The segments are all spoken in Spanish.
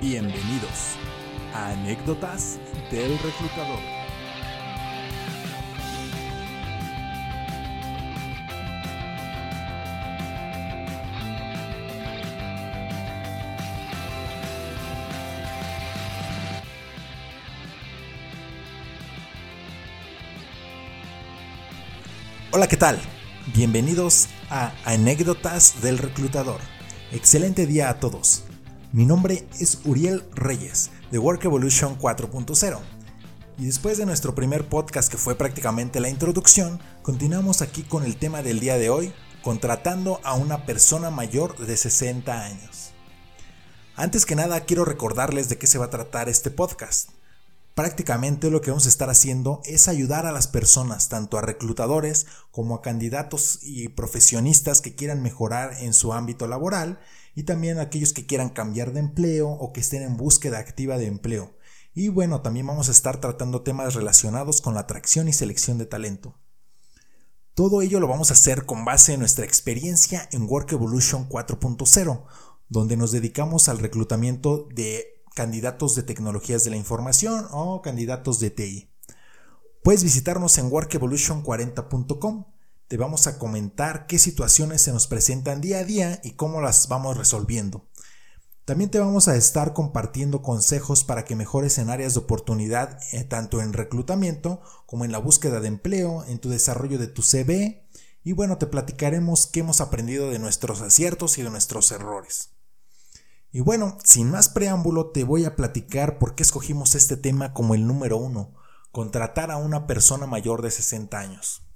Bienvenidos a Anécdotas del Reclutador. Hola, ¿qué tal? Bienvenidos a Anécdotas del Reclutador. Excelente día a todos. Mi nombre es Uriel Reyes de Work Evolution 4.0. Y después de nuestro primer podcast que fue prácticamente la introducción, continuamos aquí con el tema del día de hoy, contratando a una persona mayor de 60 años. Antes que nada quiero recordarles de qué se va a tratar este podcast. Prácticamente lo que vamos a estar haciendo es ayudar a las personas, tanto a reclutadores como a candidatos y profesionistas que quieran mejorar en su ámbito laboral y también aquellos que quieran cambiar de empleo o que estén en búsqueda activa de empleo. Y bueno, también vamos a estar tratando temas relacionados con la atracción y selección de talento. Todo ello lo vamos a hacer con base en nuestra experiencia en Work Evolution 4.0, donde nos dedicamos al reclutamiento de candidatos de tecnologías de la información o candidatos de TI. Puedes visitarnos en workevolution40.com. Te vamos a comentar qué situaciones se nos presentan día a día y cómo las vamos resolviendo. También te vamos a estar compartiendo consejos para que mejores en áreas de oportunidad, eh, tanto en reclutamiento como en la búsqueda de empleo, en tu desarrollo de tu CV. Y bueno, te platicaremos qué hemos aprendido de nuestros aciertos y de nuestros errores. Y bueno, sin más preámbulo, te voy a platicar por qué escogimos este tema como el número uno, contratar a una persona mayor de 60 años.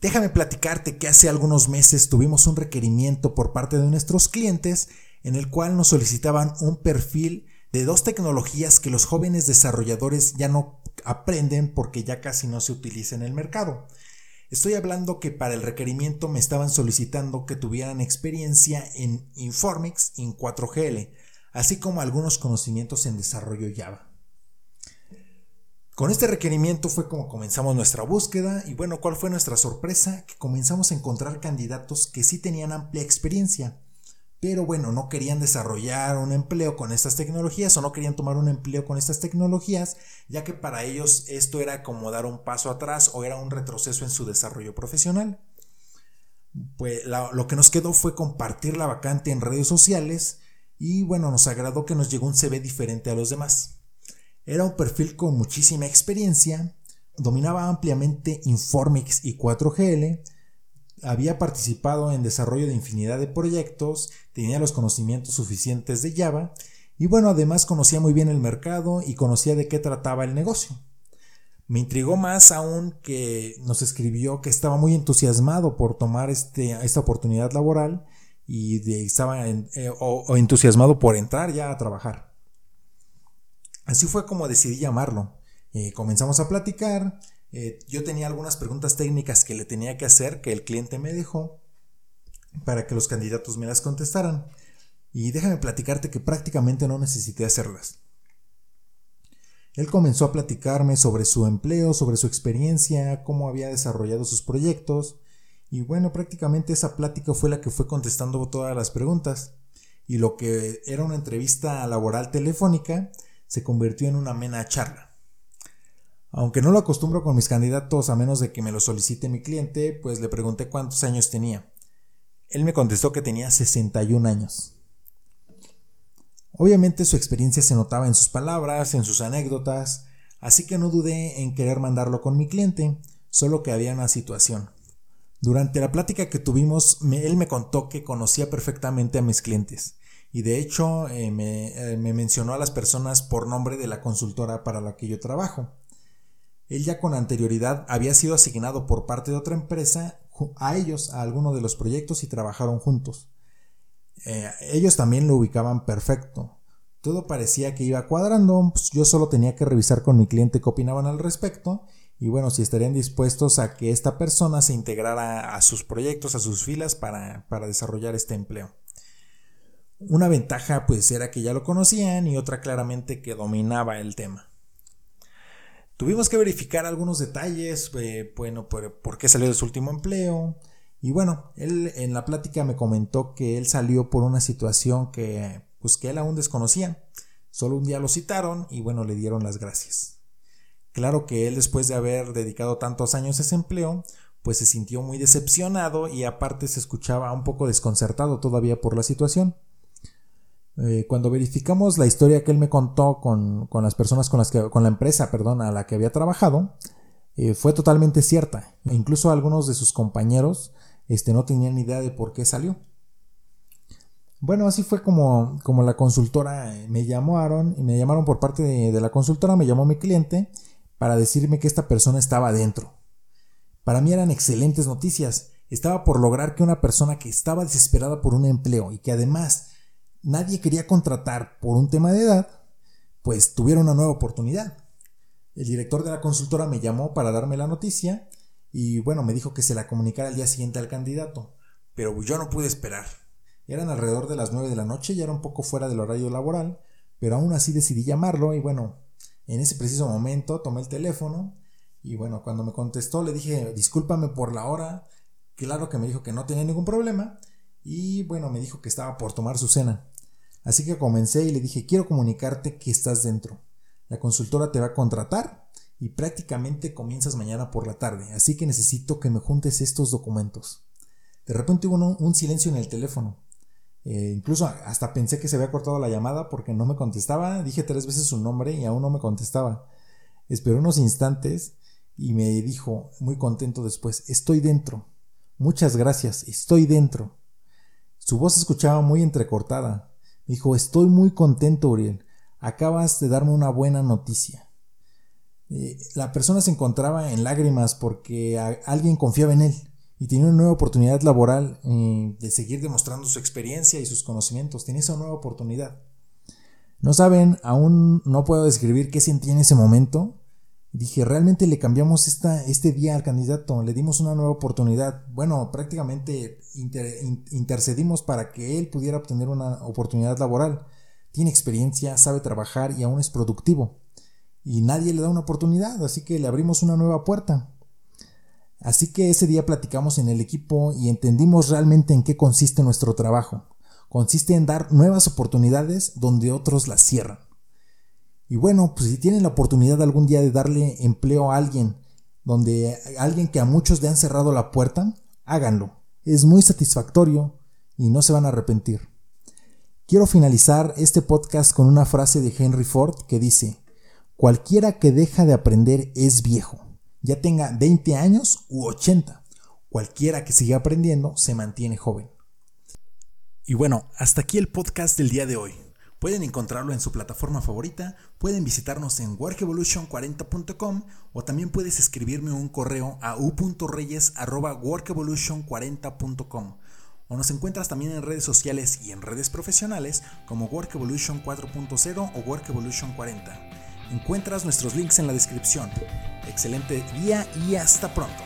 Déjame platicarte que hace algunos meses tuvimos un requerimiento por parte de nuestros clientes en el cual nos solicitaban un perfil de dos tecnologías que los jóvenes desarrolladores ya no aprenden porque ya casi no se utilizan en el mercado. Estoy hablando que para el requerimiento me estaban solicitando que tuvieran experiencia en Informix en 4GL, así como algunos conocimientos en desarrollo Java. Con este requerimiento fue como comenzamos nuestra búsqueda y bueno, ¿cuál fue nuestra sorpresa? Que comenzamos a encontrar candidatos que sí tenían amplia experiencia, pero bueno, no querían desarrollar un empleo con estas tecnologías o no querían tomar un empleo con estas tecnologías, ya que para ellos esto era como dar un paso atrás o era un retroceso en su desarrollo profesional. Pues lo que nos quedó fue compartir la vacante en redes sociales y bueno, nos agradó que nos llegó un CV diferente a los demás. Era un perfil con muchísima experiencia, dominaba ampliamente Informix y 4GL, había participado en desarrollo de infinidad de proyectos, tenía los conocimientos suficientes de Java y bueno, además conocía muy bien el mercado y conocía de qué trataba el negocio. Me intrigó más aún que nos escribió que estaba muy entusiasmado por tomar este, esta oportunidad laboral y estaba eh, o entusiasmado por entrar ya a trabajar. Así fue como decidí llamarlo. Eh, comenzamos a platicar, eh, yo tenía algunas preguntas técnicas que le tenía que hacer que el cliente me dejó para que los candidatos me las contestaran. Y déjame platicarte que prácticamente no necesité hacerlas. Él comenzó a platicarme sobre su empleo, sobre su experiencia, cómo había desarrollado sus proyectos. Y bueno, prácticamente esa plática fue la que fue contestando todas las preguntas. Y lo que era una entrevista laboral telefónica se convirtió en una amena charla. Aunque no lo acostumbro con mis candidatos a menos de que me lo solicite mi cliente, pues le pregunté cuántos años tenía. Él me contestó que tenía 61 años. Obviamente su experiencia se notaba en sus palabras, en sus anécdotas, así que no dudé en querer mandarlo con mi cliente, solo que había una situación. Durante la plática que tuvimos, él me contó que conocía perfectamente a mis clientes y de hecho eh, eh, me mencionó a las personas por nombre de la consultora para la que yo trabajo. Él ya con anterioridad había sido asignado por parte de otra empresa a ellos, a alguno de los proyectos y trabajaron juntos. Eh, ellos también lo ubicaban perfecto. Todo parecía que iba cuadrando, pues, yo solo tenía que revisar con mi cliente qué opinaban al respecto y bueno, si estarían dispuestos a que esta persona se integrara a sus proyectos, a sus filas para, para desarrollar este empleo. Una ventaja pues era que ya lo conocían y otra claramente que dominaba el tema. Tuvimos que verificar algunos detalles, eh, bueno, por, qué salió de su último empleo. Y bueno, él en la plática me comentó que él salió por una situación que pues que él aún desconocía. Solo un día lo citaron y bueno, le dieron las gracias. Claro que él después de haber dedicado tantos años a ese empleo, pues se sintió muy decepcionado y aparte se escuchaba un poco desconcertado todavía por la situación. Eh, cuando verificamos la historia que él me contó con, las personas con las que, con la empresa, perdón, a la que había trabajado, eh, fue totalmente cierta. Incluso algunos de sus compañeros este, no tenían idea de por qué salió. Bueno, así fue como, como la consultora me llamaron y me llamaron por parte de, de la consultora, me llamó mi cliente para decirme que esta persona estaba dentro. Para mí eran excelentes noticias. Estaba por lograr que una persona que estaba desesperada por un empleo y que además nadie quería contratar por un tema de edad, pues tuviera una nueva oportunidad. El director de la consultora me llamó para darme la noticia y bueno, me dijo que se la comunicara al día siguiente al candidato, pero yo no pude esperar. Eran alrededor de las 9 de la noche, ya era un poco fuera del horario laboral, pero aún así decidí llamarlo y bueno, en ese preciso momento tomé el teléfono y bueno, cuando me contestó le dije, discúlpame por la hora, claro que me dijo que no tenía ningún problema y bueno, me dijo que estaba por tomar su cena. Así que comencé y le dije, quiero comunicarte que estás dentro. La consultora te va a contratar y prácticamente comienzas mañana por la tarde, así que necesito que me juntes estos documentos. De repente hubo un, silencio en el teléfono. Eh, incluso hasta pensé que se había cortado la llamada porque no me contestaba. Dije tres veces su nombre y aún no me contestaba. Esperé unos instantes y me dijo, muy contento después, estoy dentro. Muchas gracias, estoy dentro. Su voz se escuchaba muy entrecortada, Dijo, estoy muy contento, Uriel. Acabas de darme una buena noticia. Eh, la persona se encontraba en lágrimas porque alguien confiaba en él y tenía una nueva oportunidad laboral eh, de seguir demostrando su experiencia y sus conocimientos. Tenía esa nueva oportunidad. No saben, aún no puedo describir qué sentí en ese momento, Dije, realmente le cambiamos esta, este día al candidato, le dimos una nueva oportunidad. Bueno, prácticamente intercedimos para que él pudiera obtener una oportunidad laboral. Tiene experiencia, sabe trabajar y aún es productivo. Y nadie le da una oportunidad, así que le abrimos una nueva puerta. Así que ese día platicamos en el equipo y entendimos realmente en qué consiste nuestro trabajo. Consiste en dar nuevas oportunidades donde otros las cierran. Y bueno, pues si tienen la oportunidad algún día de darle empleo a alguien, donde alguien que a muchos le han cerrado la puerta, háganlo. Es muy satisfactorio y no se van a arrepentir. Quiero finalizar este podcast con una frase de Henry Ford que dice, cualquiera que deja de aprender es viejo, ya tenga 20 años u 80. Cualquiera que siga aprendiendo se mantiene joven. Y bueno, hasta aquí el podcast del día de hoy. Pueden encontrarlo en su plataforma favorita, pueden visitarnos en workevolution40.com o también puedes escribirme un correo a u.reyes.workevolution40.com o nos encuentras también en redes sociales y en redes profesionales como Workevolution 4.0 o Workevolution 40. Encuentras nuestros links en la descripción. Excelente día y hasta pronto.